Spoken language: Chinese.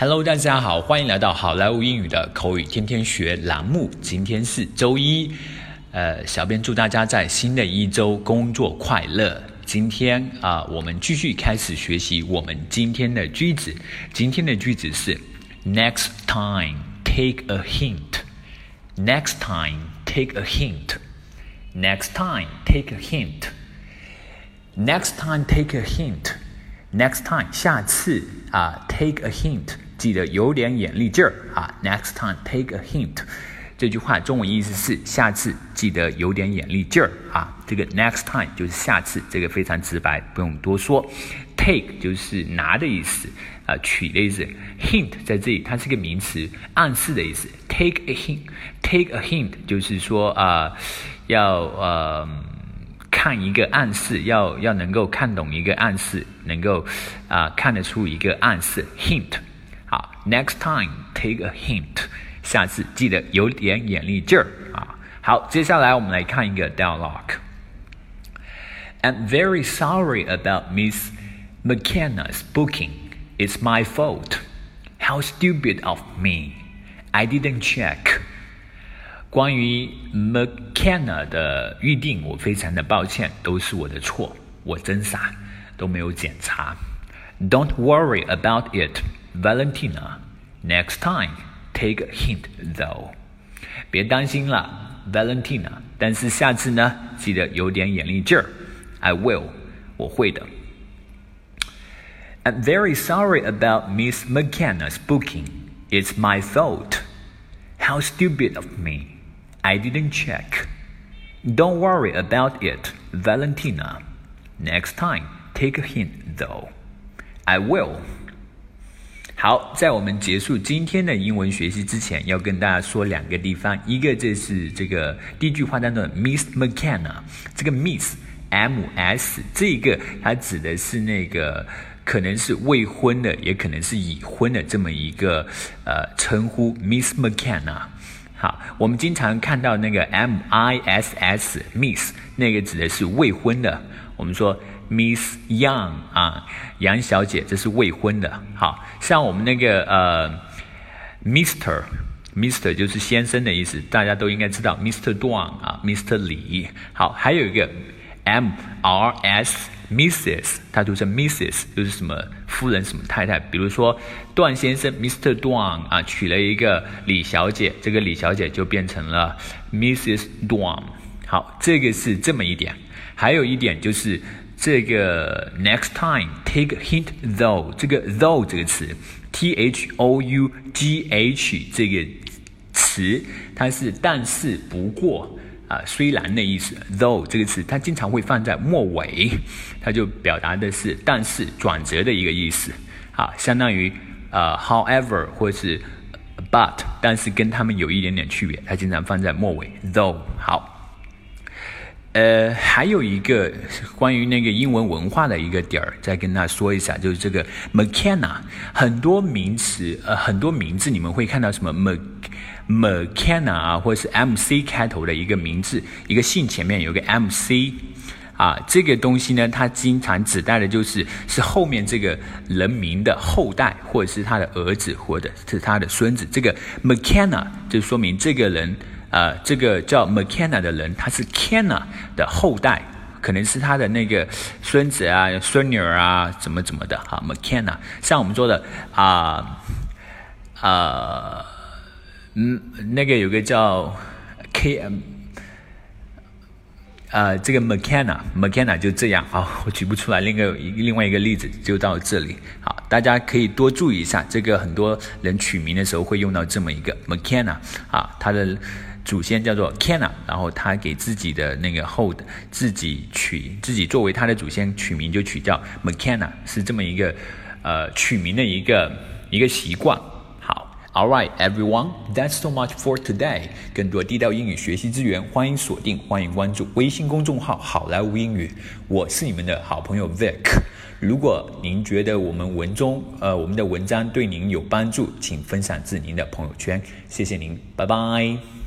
Hello，大家好，欢迎来到好莱坞英语的口语天天学栏目。今天是周一，呃，小编祝大家在新的一周工作快乐。今天啊，我们继续开始学习我们今天的句子。今天的句子是：Next time, take a hint. Next time, take a hint. Next time, take a hint. Next time, take a hint. Next time，下次啊，take a hint，记得有点眼力劲儿啊。Next time, take a hint。这句话中文意思是下次记得有点眼力劲儿啊。这个 next time 就是下次，这个非常直白，不用多说。Take 就是拿的意思啊，取的意思。Hint 在这里它是个名词，暗示的意思。Take a hint，take a hint 就是说啊，要呃。看一个暗示，要要能够看懂一个暗示，能够啊看得出一个暗示。Hint，，Next time take a hint，下次记得有点眼力劲儿啊。好，接下来我们来看一个 dialogue。I'm very sorry about Miss McKenna's booking. It's my fault. How stupid of me! I didn't check. 关于 McKenna 的预定，我非常的抱歉，都是我的错，我真傻，都没有检查。Don't worry about it, Valentina. Next time, take a hint, though. 别担心了，Valentina。但是下次呢，记得有点眼力劲儿。I will，我会的。I'm very sorry about Miss McKenna's booking. It's my fault. How stupid of me. I didn't check. Don't worry about it, Valentina. Next time, take a hint, though. I will. 好，在我们结束今天的英文学习之前，要跟大家说两个地方。一个就是这个第一句话当中的 Miss McKenna，这个 Miss M S 这个它指的是那个可能是未婚的，也可能是已婚的这么一个呃称呼，Miss McKenna。好，我们经常看到那个 M I S S Miss 那个指的是未婚的。我们说 Miss Young 啊，杨小姐，这是未婚的。好像我们那个呃 Mr Mr 就是先生的意思，大家都应该知道 Mr Duan 啊，Mr 李。好，还有一个 M R S。Mrs. 它读成 Mrs. 就是什么夫人什么太太，比如说段先生 Mr. Duan 啊，娶了一个李小姐，这个李小姐就变成了 Mrs. Duan。好，这个是这么一点。还有一点就是这个 next time take hint though 这个 though 这个词，T H O U G H 这个词，它是但是不过。啊，虽然的意思，though 这个词它经常会放在末尾，它就表达的是但是转折的一个意思。啊，相当于呃，however 或是 but，但是跟它们有一点点区别，它经常放在末尾，though。好，呃，还有一个关于那个英文文化的一个点儿，再跟大家说一下，就是这个 McKenna，很多名词，呃，很多名字你们会看到什么 Mc。McKenna 啊，或者是 MC 开头的一个名字，一个姓前面有个 MC 啊，这个东西呢，它经常指代的就是是后面这个人名的后代，或者是他的儿子，或者是他的孙子。这个 McKenna 就说明这个人，呃，这个叫 McKenna 的人，他是 Kenna 的后代，可能是他的那个孙子啊、孙女儿啊，怎么怎么的哈。McKenna 像我们说的啊啊。嗯，那个有个叫 K 呃，这个 McKenna，McKenna 就这样好，我举不出来另一个另外一个例子，就到这里。好，大家可以多注意一下，这个很多人取名的时候会用到这么一个 McKenna 啊，他的祖先叫做 Kenna，然后他给自己的那个后的自己取自己作为他的祖先取名就取叫 McKenna，是这么一个呃取名的一个一个习惯。好 Alright, everyone, that's so much for today. 更多地道英语学习资源，欢迎锁定，欢迎关注微信公众号“好莱坞英语”。我是你们的好朋友 Vic。如果您觉得我们文中呃我们的文章对您有帮助，请分享至您的朋友圈。谢谢您，拜拜。